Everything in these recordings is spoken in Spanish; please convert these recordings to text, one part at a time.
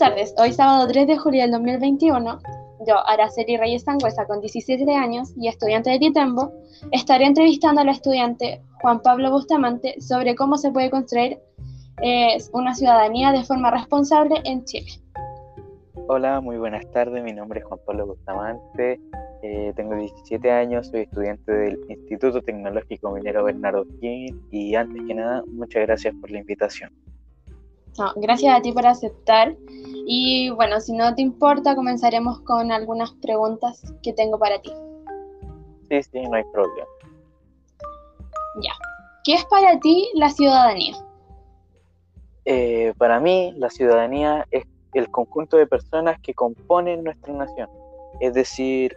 tardes. Hoy sábado 3 de julio del 2021, yo, Araceli Reyes Sangüesa, con 17 años y estudiante de Titembo, estaré entrevistando al estudiante Juan Pablo Bustamante sobre cómo se puede construir eh, una ciudadanía de forma responsable en Chile. Hola, muy buenas tardes. Mi nombre es Juan Pablo Bustamante. Eh, tengo 17 años, soy estudiante del Instituto Tecnológico Minero Bernardo King y antes que nada, muchas gracias por la invitación. gracias a ti por aceptar. Y bueno, si no te importa, comenzaremos con algunas preguntas que tengo para ti. Sí, sí, no hay problema. Ya. ¿Qué es para ti la ciudadanía? Eh, para mí, la ciudadanía es el conjunto de personas que componen nuestra nación. Es decir,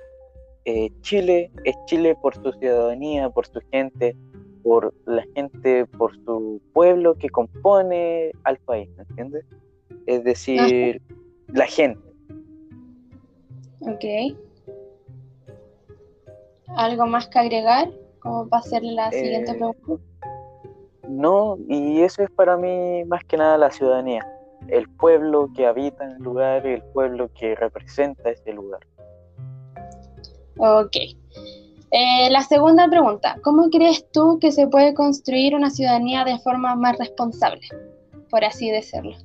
eh, Chile es Chile por su ciudadanía, por su gente, por la gente, por su pueblo que compone al país, ¿me entiendes? Es decir, la gente. Ok. ¿Algo más que agregar? Como para hacer la siguiente eh, pregunta. No, y eso es para mí más que nada la ciudadanía. El pueblo que habita en el lugar, el pueblo que representa ese lugar. Ok. Eh, la segunda pregunta, ¿cómo crees tú que se puede construir una ciudadanía de forma más responsable, por así decirlo?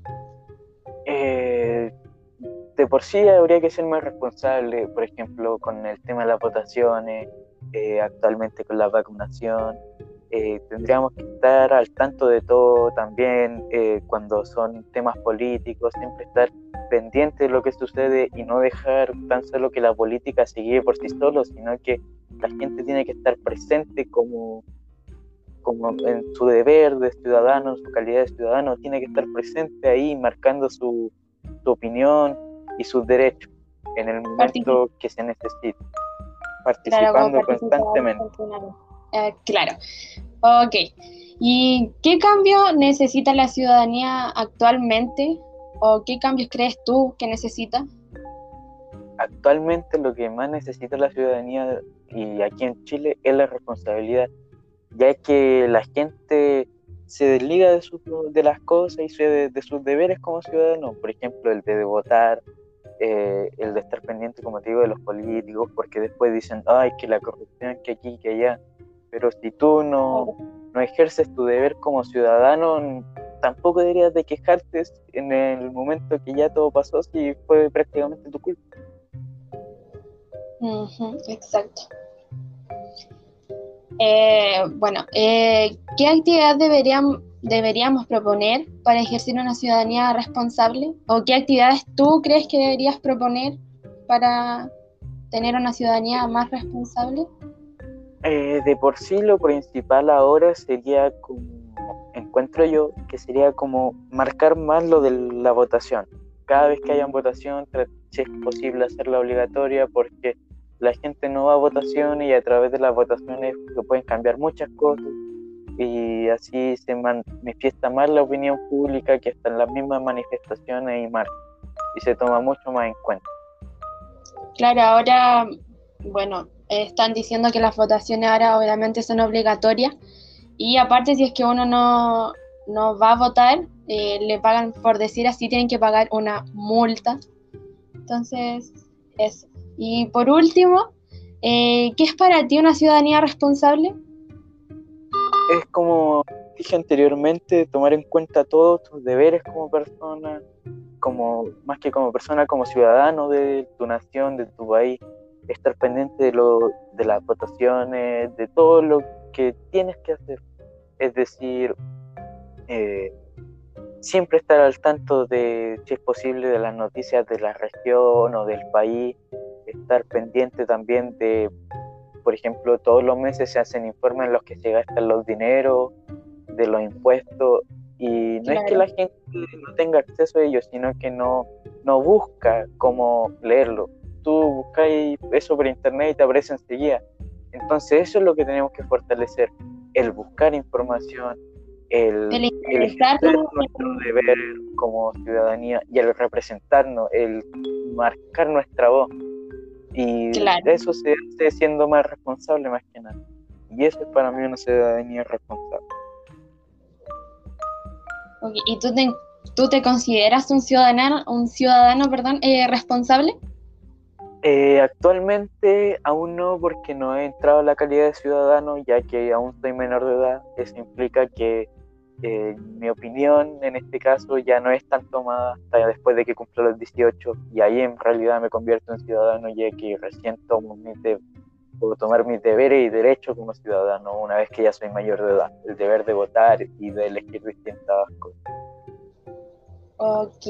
De por sí habría que ser más responsable, por ejemplo, con el tema de las votaciones, eh, actualmente con la vacunación. Eh, tendríamos que estar al tanto de todo también eh, cuando son temas políticos, siempre estar pendiente de lo que sucede y no dejar tan solo que la política se guíe por sí solo, sino que la gente tiene que estar presente como, como en su deber de ciudadano, en su calidad de ciudadano, tiene que estar presente ahí marcando su, su opinión y sus derechos en el momento que se necesite, participando constantemente. Eh, claro. Ok. ¿Y qué cambio necesita la ciudadanía actualmente? ¿O qué cambios crees tú que necesita? Actualmente lo que más necesita la ciudadanía y aquí en Chile es la responsabilidad, ya que la gente se desliga de, de las cosas y de, de, sus deberes como ciudadano, por ejemplo, el de votar, eh, el de estar pendiente, como te digo, de los políticos, porque después dicen, ay, que la corrupción, que aquí, que allá, pero si tú no, no ejerces tu deber como ciudadano, tampoco deberías de quejarte en el momento que ya todo pasó si fue prácticamente tu culpa. exacto. Eh, bueno, eh, ¿qué actividad deberían, deberíamos proponer para ejercer una ciudadanía responsable? ¿O qué actividades tú crees que deberías proponer para tener una ciudadanía más responsable? Eh, de por sí lo principal ahora sería como, encuentro yo, que sería como marcar más lo de la votación. Cada vez que haya votación, si es posible hacerla obligatoria porque la gente no va a votación y a través de las votaciones se pueden cambiar muchas cosas y así se manifiesta más la opinión pública que hasta en las mismas manifestaciones y marcas y se toma mucho más en cuenta. Claro, ahora, bueno, están diciendo que las votaciones ahora obviamente son obligatorias y aparte si es que uno no, no va a votar, eh, le pagan, por decir así, tienen que pagar una multa. Entonces, eso. Y por último, eh, ¿qué es para ti una ciudadanía responsable? Es como dije anteriormente, tomar en cuenta todos tus deberes como persona, como más que como persona, como ciudadano de tu nación, de tu país estar pendiente de, lo, de las votaciones, de todo lo que tienes que hacer. Es decir, eh, siempre estar al tanto de, si es posible, de las noticias de la región o del país, estar pendiente también de, por ejemplo, todos los meses se hacen informes en los que se gastan los dineros, de los impuestos, y no es que la gente no tenga acceso a ellos, sino que no, no busca cómo leerlo tú buscáis eso por internet y te aparece enseguida. Entonces eso es lo que tenemos que fortalecer, el buscar información, el, el nuestro deber como ciudadanía y el representarnos, el marcar nuestra voz. Y eso se hace siendo más responsable más que nada. Y eso es para mí una ciudadanía responsable. ¿Y tú, ¿tú te consideras un ciudadano, un ciudadano perdón, eh, responsable? Eh, actualmente aún no porque no he entrado a la calidad de ciudadano ya que aún soy menor de edad. Eso implica que eh, mi opinión en este caso ya no es tan tomada hasta después de que cumplo los 18 y ahí en realidad me convierto en ciudadano ya que recién tomo puedo tomar mis deberes y derechos como ciudadano una vez que ya soy mayor de edad, el deber de votar y de elegir distintas cosas. Ok,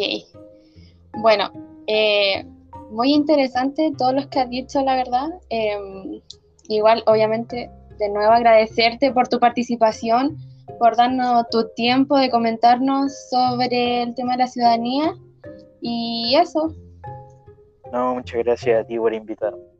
bueno, eh, muy interesante todos los que has dicho, la verdad. Em, igual, obviamente, de nuevo agradecerte por tu participación por darnos tu tiempo de comentarnos sobre el tema de la ciudadanía. Y eso. No, muchas gracias a ti por invitarme.